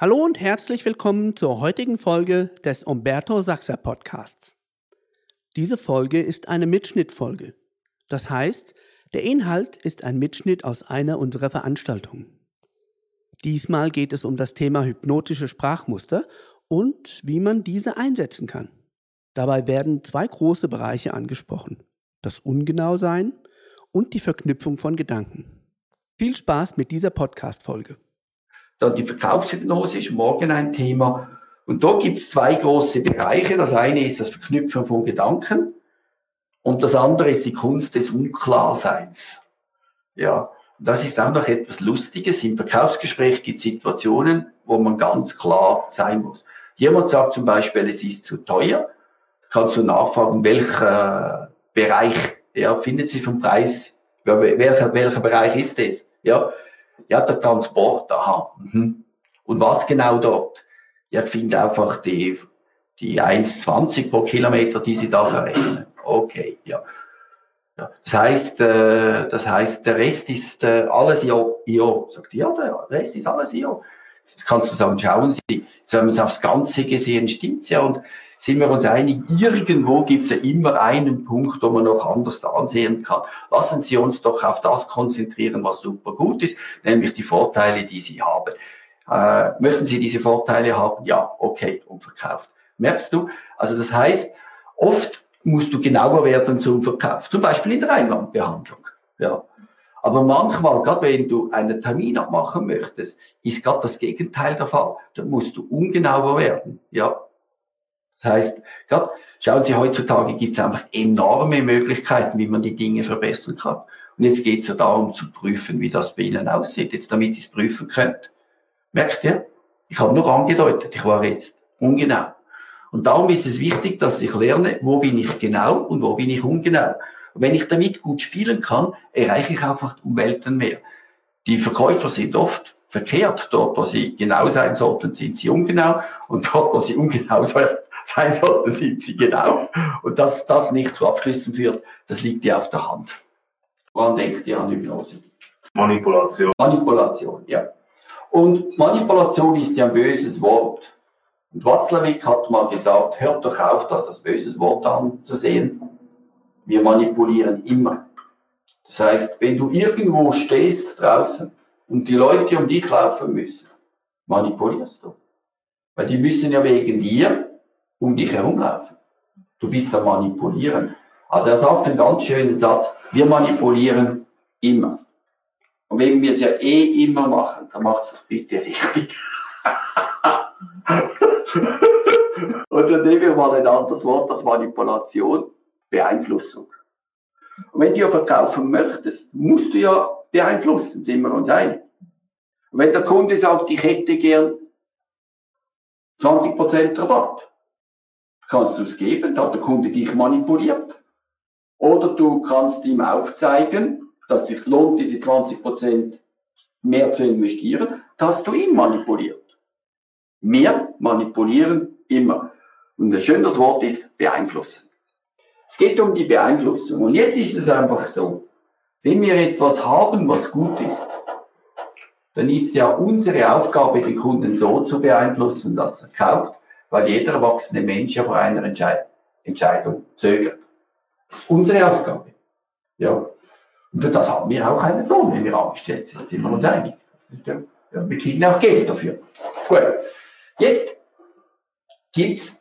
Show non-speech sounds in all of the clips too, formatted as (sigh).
Hallo und herzlich willkommen zur heutigen Folge des Umberto Sachser Podcasts. Diese Folge ist eine Mitschnittfolge. Das heißt, der Inhalt ist ein Mitschnitt aus einer unserer Veranstaltungen. Diesmal geht es um das Thema hypnotische Sprachmuster und wie man diese einsetzen kann. Dabei werden zwei große Bereiche angesprochen. Das Ungenausein und die Verknüpfung von Gedanken. Viel Spaß mit dieser Podcast-Folge. Dann die Verkaufshypnose ist morgen ein Thema. Und da gibt es zwei große Bereiche. Das eine ist das Verknüpfen von Gedanken und das andere ist die Kunst des Unklarseins. Ja, das ist auch noch etwas Lustiges. Im Verkaufsgespräch gibt es Situationen, wo man ganz klar sein muss. Jemand sagt zum Beispiel, es ist zu teuer. Kannst du nachfragen, welcher Bereich ja, findet Sie vom Preis? Welcher, welcher Bereich ist es? Ja, ja, der Transport, aha. Mhm. Und was genau dort? Ja, ich finde einfach die, die 1,20 pro Kilometer, die Sie da verrechnen. Okay, ja. ja. Das heißt, äh, das heißt, der Rest ist äh, alles IO. IO. Sagt ja, der Rest ist alles IO. Jetzt kannst du sagen, schauen Sie, jetzt haben wir es aufs Ganze gesehen, stimmt's ja. Und sind wir uns einig, irgendwo gibt es ja immer einen Punkt, wo man noch anders ansehen kann. Lassen Sie uns doch auf das konzentrieren, was super gut ist, nämlich die Vorteile, die Sie haben. Äh, möchten Sie diese Vorteile haben? Ja, okay, und verkauft. Merkst du? Also das heißt, oft musst du genauer werden zum Verkauf, zum Beispiel in der Einwandbehandlung. Ja. Aber manchmal, gerade wenn du einen Termin abmachen möchtest, ist gerade das Gegenteil der Fall. Da musst du ungenauer werden. Ja, das heißt, gerade, schauen Sie, heutzutage gibt es einfach enorme Möglichkeiten, wie man die Dinge verbessern kann. Und jetzt geht es ja darum zu prüfen, wie das bei Ihnen aussieht, jetzt damit Sie es prüfen könnt. Merkt ihr? Ich habe nur angedeutet, ich war jetzt ungenau. Und darum ist es wichtig, dass ich lerne, wo bin ich genau und wo bin ich ungenau. Und wenn ich damit gut spielen kann, erreiche ich einfach die Umwelten mehr. Die Verkäufer sind oft verkehrt. Dort, wo sie genau sein sollten, sind sie ungenau. Und dort, wo sie ungenau (laughs) sein sollten, sind sie genau. Und dass das nicht zu Abschlüssen führt, das liegt ja auf der Hand. Wann denkt ihr an Hypnose? Manipulation. Manipulation, ja. Und Manipulation ist ja ein böses Wort. Und Watzlawick hat mal gesagt, hört doch auf, das als böses Wort anzusehen. Wir manipulieren immer. Das heißt, wenn du irgendwo stehst draußen und die Leute um dich laufen müssen, manipulierst du. Weil die müssen ja wegen dir um dich herumlaufen. Du bist am Manipulieren. Also er sagt einen ganz schönen Satz, wir manipulieren immer. Und wenn wir es ja eh immer machen, dann macht es doch bitte richtig. (laughs) Und dann nehmen wir mal ein anderes Wort, das Manipulation, Beeinflussung. Und wenn du ja verkaufen möchtest, musst du ja beeinflussen, sind wir uns einig. Und wenn der Kunde sagt, ich hätte gern 20% Rabatt, kannst du es geben, da hat der Kunde dich manipuliert. Oder du kannst ihm aufzeigen, dass es sich lohnt, diese 20% mehr zu investieren, dass du ihn manipuliert. Mehr manipulieren immer. Und das schöne Wort ist beeinflussen. Es geht um die Beeinflussung. Und jetzt ist es einfach so, wenn wir etwas haben, was gut ist, dann ist ja unsere Aufgabe, den Kunden so zu beeinflussen, dass er kauft, weil jeder erwachsene Mensch ja vor einer Entscheid Entscheidung zögert. Unsere Aufgabe. Ja. Und für das haben wir auch einen Lohn, wenn wir angestellt sind, sind wir uns einig. Ja, wir kriegen auch Geld dafür. Gut. Jetzt gibt es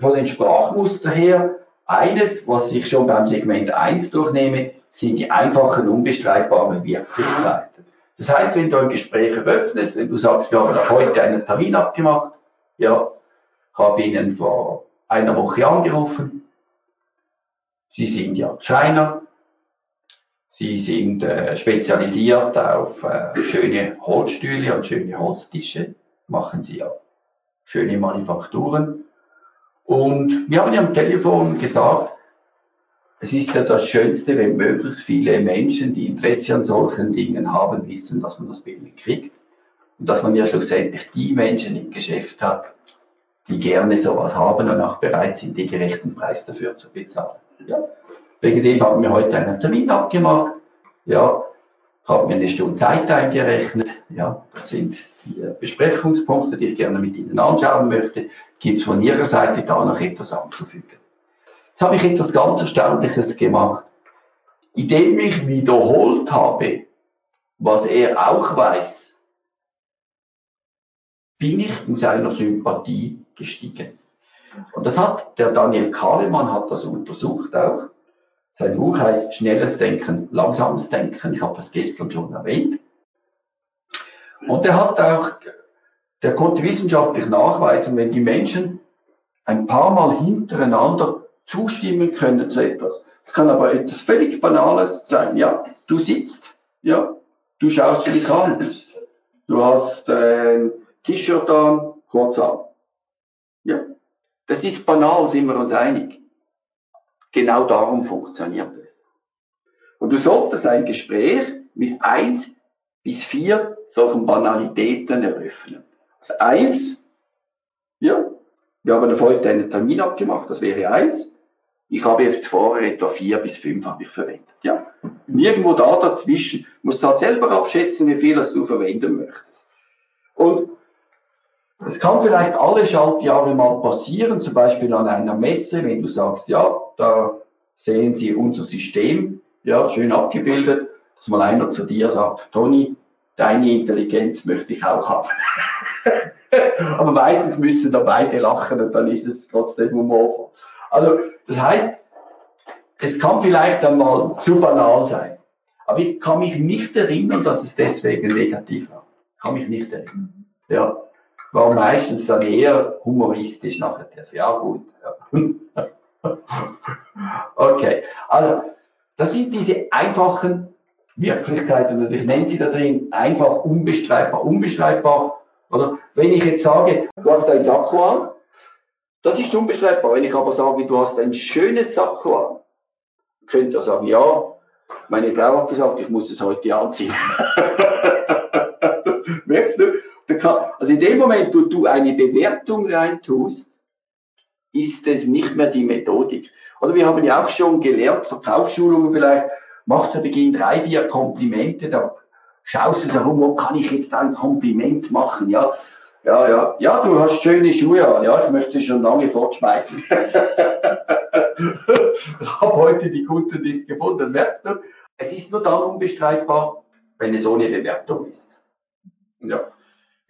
von den Sprachmustern her eines, was ich schon beim Segment 1 durchnehme, sind die einfachen, unbestreitbaren Wirklichkeiten. Das heißt, wenn du ein Gespräch eröffnest, wenn du sagst, wir haben heute einen Termin abgemacht, ja, habe Ihnen vor einer Woche angerufen, Sie sind ja Schreiner, Sie sind äh, spezialisiert auf äh, schöne Holzstühle und schöne Holztische, machen Sie ja schöne Manufakturen. Und wir haben ja am Telefon gesagt, es ist ja das Schönste, wenn möglichst viele Menschen, die Interesse an solchen Dingen haben, wissen, dass man das Bild kriegt. Und dass man ja schlussendlich die Menschen im Geschäft hat, die gerne sowas haben und auch bereit sind, den gerechten Preis dafür zu bezahlen. Ja. Wegen dem haben wir heute einen Termin abgemacht. Ja, habe mir eine Stunde Zeit eingerechnet. Ja, das sind die Besprechungspunkte, die ich gerne mit Ihnen anschauen möchte. Gibt es von Ihrer Seite da noch etwas anzufügen? Jetzt habe ich etwas ganz Erstaunliches gemacht. Indem ich wiederholt habe, was er auch weiß, bin ich in seiner Sympathie gestiegen. Und das hat der Daniel Kahnemann hat das untersucht auch. Sein Buch heißt Schnelles Denken, Langsames Denken. Ich habe das gestern schon erwähnt. Und er hat auch, der konnte wissenschaftlich nachweisen, wenn die Menschen ein paar Mal hintereinander zustimmen können zu etwas. Es kann aber etwas völlig Banales sein. Ja, du sitzt, ja, du schaust dich an, du hast ein T-Shirt an, kurz an. Ja, das ist banal, sind wir uns einig. Genau darum funktioniert es. Und du solltest ein Gespräch mit eins bis vier solchen Banalitäten eröffnen. Also eins, ja, wir haben heute einen Termin abgemacht, das wäre eins. Ich habe jetzt vorher etwa vier bis fünf habe ich verwendet. Ja. Und irgendwo da dazwischen musst du halt selber abschätzen, wie viel das du verwenden möchtest. Und es kann vielleicht alle Schaltjahre mal passieren, zum Beispiel an einer Messe, wenn du sagst, ja, da sehen Sie unser System, ja, schön abgebildet, dass mal einer zu dir sagt, Toni, deine Intelligenz möchte ich auch haben. (laughs) Aber meistens müssen da beide lachen und dann ist es trotzdem humorvoll. Also, das heißt, es kann vielleicht einmal zu banal sein. Aber ich kann mich nicht erinnern, dass es deswegen negativ war. Kann mich nicht erinnern. Ja war meistens dann eher humoristisch nachher. Also, ja, gut. (laughs) Okay, also das sind diese einfachen Wirklichkeiten, und ich nenne sie da drin einfach unbestreitbar. Unbestreitbar, oder wenn ich jetzt sage, du hast ein Sakko an, das ist unbestreitbar. Wenn ich aber sage, du hast ein schönes Sakko an, könnt ihr sagen, ja, meine Frau hat gesagt, ich muss es heute anziehen. (laughs) Merkst du? Also in dem Moment, wo du eine Bewertung reintust, ist es nicht mehr die Methodik. Oder wir haben ja auch schon gelernt, Verkaufsschulungen vielleicht, mach zu Beginn drei, vier Komplimente, da schaust du darum, wo kann ich jetzt ein Kompliment machen, ja. Ja, ja, ja, du hast schöne Schuhe an, ja, ich möchte sie schon lange fortschmeißen. (laughs) ich habe heute die Kunden nicht gefunden, merkst du? Es ist nur dann unbestreitbar, wenn es ohne Bewertung ist. Ja.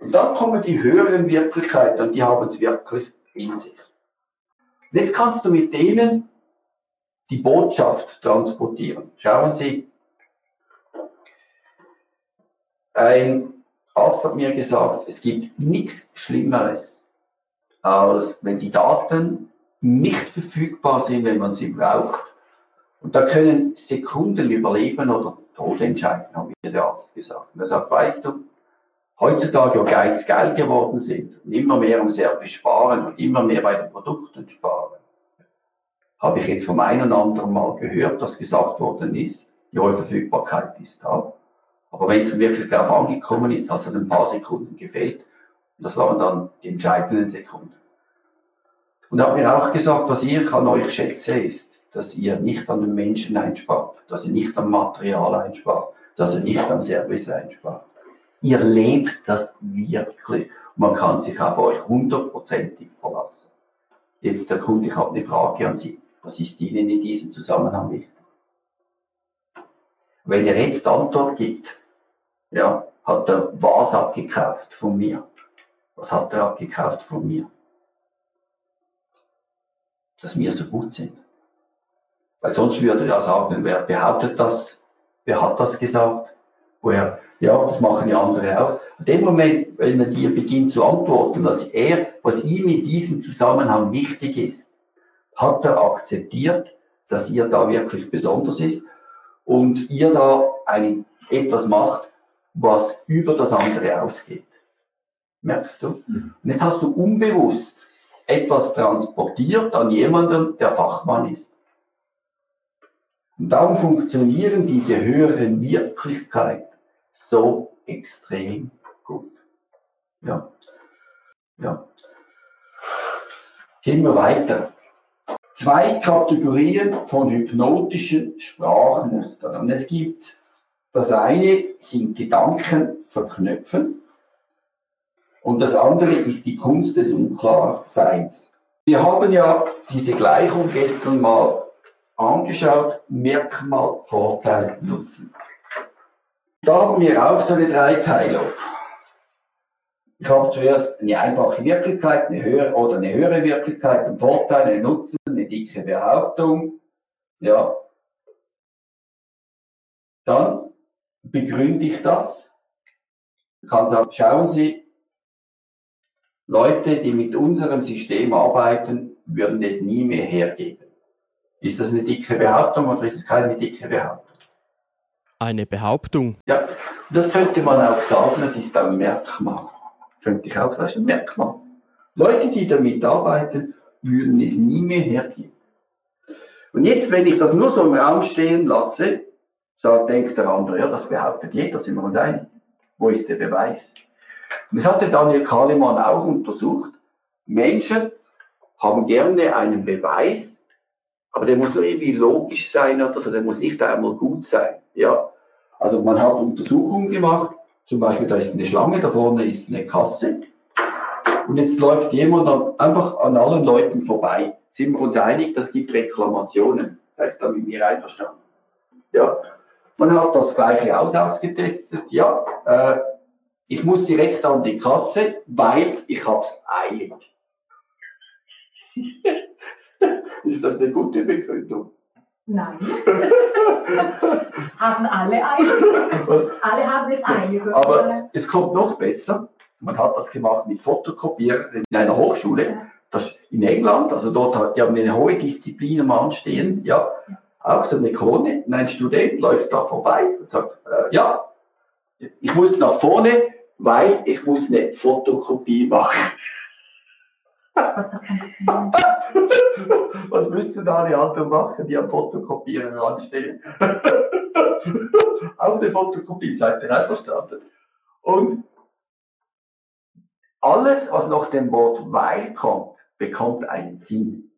Und dann kommen die höheren Wirklichkeiten und die haben es wirklich in sich. Jetzt kannst du mit denen die Botschaft transportieren. Schauen Sie, ein Arzt hat mir gesagt, es gibt nichts Schlimmeres, als wenn die Daten nicht verfügbar sind, wenn man sie braucht. Und da können Sekunden überleben oder Tod entscheiden, hat mir der Arzt gesagt. Und er sagt, weißt du, heutzutage ja Geiz geil geworden sind und immer mehr am Service sparen und immer mehr bei den Produkten sparen, habe ich jetzt vom einen oder anderen Mal gehört, dass gesagt worden ist, die Verfügbarkeit ist da. Aber wenn es wirklich darauf angekommen ist, hat es ein paar Sekunden gefehlt. Und das waren dann die entscheidenden Sekunden. Und er hat mir auch gesagt, was ich an euch schätze, ist, dass ihr nicht an den Menschen einspart, dass ihr nicht am Material einspart, dass ihr nicht am Service einspart. Ihr lebt das wirklich. Man kann sich auf euch hundertprozentig verlassen. Jetzt der Kunde, ich habe eine Frage an Sie. Was ist Ihnen in diesem Zusammenhang wichtig? Wenn er jetzt Antwort gibt, ja, hat er was abgekauft von mir? Was hat er abgekauft von mir? Dass wir so gut sind. Weil sonst würde er sagen, wer behauptet das? Wer hat das gesagt? Woher ja, das machen ja andere auch. In dem Moment, wenn er dir beginnt zu antworten, dass er, was ihm in diesem Zusammenhang wichtig ist, hat er akzeptiert, dass ihr da wirklich besonders ist und ihr da ein, etwas macht, was über das andere ausgeht. Merkst du? Mhm. Und jetzt hast du unbewusst etwas transportiert an jemanden, der Fachmann ist. Und darum funktionieren diese höheren Wirklichkeiten so extrem gut. Ja. Ja. Gehen wir weiter. Zwei Kategorien von hypnotischen Sprachmustern. Es gibt Das eine sind Gedanken verknüpfen und das andere ist die Kunst des Unklarseins. Wir haben ja diese Gleichung gestern mal angeschaut, Merkmal, Vorteil, Nutzen. Da haben wir auch so eine Dreiteilung. Ich habe zuerst eine einfache Wirklichkeit, eine höhere oder eine höhere Wirklichkeit, einen Vorteil, einen Nutzen, eine dicke Behauptung. Ja. Dann begründe ich das. Ich kann sagen, schauen Sie, Leute, die mit unserem System arbeiten, würden es nie mehr hergeben. Ist das eine dicke Behauptung oder ist es keine dicke Behauptung? Eine Behauptung. Ja, das könnte man auch sagen, es ist ein Merkmal könnte ich auch sagen, Merkmal. Leute, die damit arbeiten, würden es nie mehr hergeben. Und jetzt, wenn ich das nur so im Raum stehen lasse, sagt, denkt der andere, ja, das behauptet jeder, sind wir uns einig. Wo ist der Beweis? Und das hatte Daniel Kahnemann auch untersucht. Menschen haben gerne einen Beweis, aber der muss irgendwie logisch sein oder so, der muss nicht einmal gut sein. Ja? Also man hat Untersuchungen gemacht, zum Beispiel, da ist eine Schlange, da vorne ist eine Kasse. Und jetzt läuft jemand einfach an allen Leuten vorbei. Sind wir uns einig, das gibt Reklamationen. Seid da mit mir einverstanden? Ja. Man hat das gleiche aus ausgetestet. Ja, äh, ich muss direkt an die Kasse, weil ich hab's eilig. (laughs) ist das eine gute Begründung? Nein. (laughs) haben alle eilig. alle haben es eilig. Aber es kommt noch besser. Man hat das gemacht mit Fotokopieren in einer Hochschule. Das in England, also dort hat die haben eine hohe Disziplin am Anstehen, ja, auch so eine Krone. Und ein Student läuft da vorbei und sagt, äh, ja, ich muss nach vorne, weil ich muss eine Fotokopie machen. Was (laughs) müssten da die anderen machen, die am Fotokopieren anstehen? (laughs) Auch eine Fotokopie, seid ihr einverstanden? Und alles, was nach dem Wort weil kommt, bekommt einen Sinn.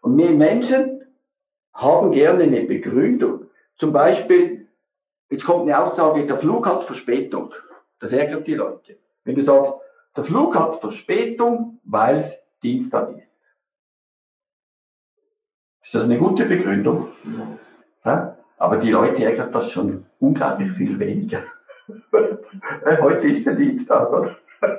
Und wir Menschen haben gerne eine Begründung. Zum Beispiel, jetzt kommt eine Aussage, der Flug hat Verspätung. Das ärgert die Leute. Wenn du sagst, der Flug hat Verspätung, weil es Dienstag ist. Ist das eine gute Begründung? Ja? Aber die Leute ärgert das schon unglaublich viel weniger. (laughs) Heute ist der Dienstag, oder? (laughs)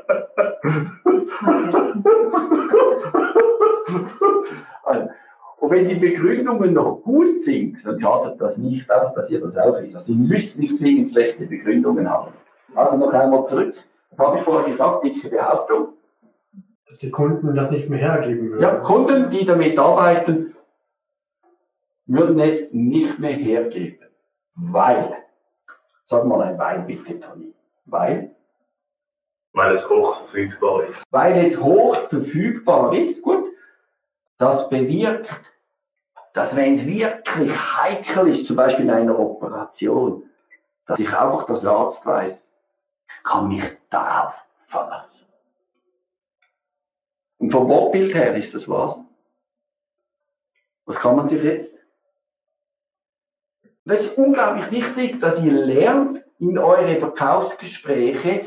Und wenn die Begründungen noch gut sind, dann schadet das nicht, auch passiert das auch nicht. Also Sie müssen nicht zwingend schlechte Begründungen haben. Also noch einmal zurück habe ich vorher gesagt, dicke Behauptung. Dass die Kunden das nicht mehr hergeben würden. Ja, Kunden, die damit arbeiten, würden es nicht mehr hergeben. Weil, sag mal ein Weil bitte, Toni. Weil? Weil es hoch verfügbar ist. Weil es hoch verfügbar ist, gut. Das bewirkt, dass wenn es wirklich heikel ist, zum Beispiel in einer Operation, dass ich einfach das Arzt weiß, kann mich darauf verlassen. Und vom Wortbild her ist das was? Was kann man sich jetzt? Das ist unglaublich wichtig, dass ihr lernt, in eure Verkaufsgespräche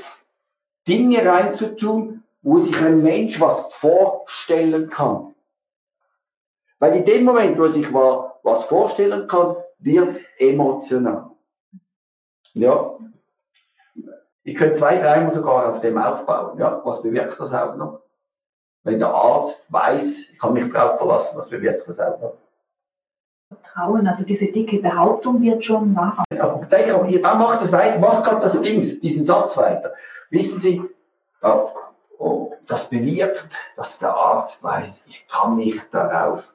Dinge reinzutun, wo sich ein Mensch was vorstellen kann. Weil in dem Moment, wo sich was vorstellen kann, wird es emotional. Ja, ich könnte zwei, dreimal sogar auf dem aufbauen. Ja, was bewirkt das auch noch? Wenn der Arzt weiß, ich kann mich darauf verlassen, was bewirkt das auch noch? Vertrauen, also diese dicke Behauptung wird schon wahr. Aber denk auch, ihr macht das weiter, macht gerade das Ding, diesen Satz weiter. Wissen Sie, ja, oh, das bewirkt, dass der Arzt weiß, ich kann mich darauf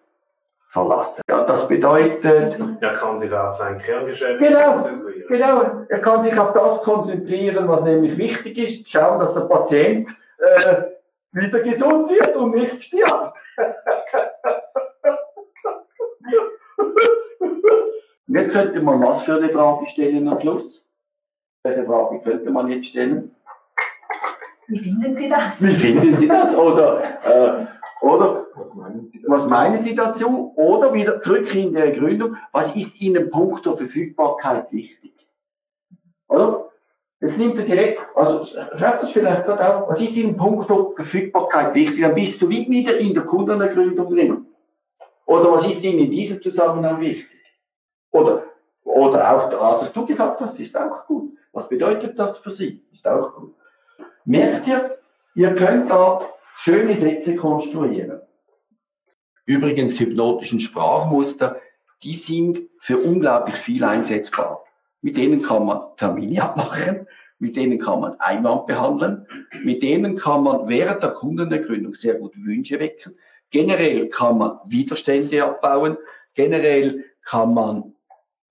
verlassen. Ja, das bedeutet. Er kann sich auf sein Kerngeschäft genau, konzentrieren. Genau, er kann sich auf das konzentrieren, was nämlich wichtig ist, schauen, dass der Patient äh, wieder gesund wird und nicht stirbt. Und jetzt könnte man was für eine Frage stellen am Schluss? Welche Frage könnte man jetzt stellen? Wie finden Sie das? Wie finden Sie das? Oder, äh, oder was meinen Sie dazu? Oder wieder zurück in der Gründung, was ist Ihnen punkto Verfügbarkeit wichtig? Oder? Jetzt nimmt er direkt, also schreibt das vielleicht gerade auf, was ist in puncto Verfügbarkeit wichtig? Dann bist du wieder in der Kundenergründung drin. Oder was ist Ihnen in diesem Zusammenhang wichtig? Oder, oder auch das, was du gesagt hast, ist auch gut. Was bedeutet das für Sie? Ist auch gut. Merkt ihr, ihr könnt da schöne Sätze konstruieren. Übrigens, hypnotischen Sprachmuster, die sind für unglaublich viel einsetzbar. Mit denen kann man Termine abmachen, mit denen kann man Einwand behandeln, mit denen kann man während der Kundenergründung sehr gut Wünsche wecken. Generell kann man Widerstände abbauen, generell kann man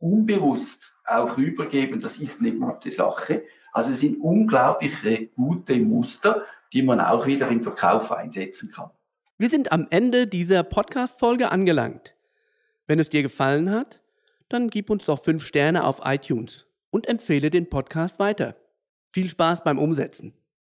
unbewusst auch rübergeben, das ist eine gute Sache. Also es sind unglaubliche gute Muster, die man auch wieder im Verkauf einsetzen kann. Wir sind am Ende dieser Podcast-Folge angelangt. Wenn es dir gefallen hat, dann gib uns doch fünf Sterne auf iTunes und empfehle den Podcast weiter. Viel Spaß beim Umsetzen.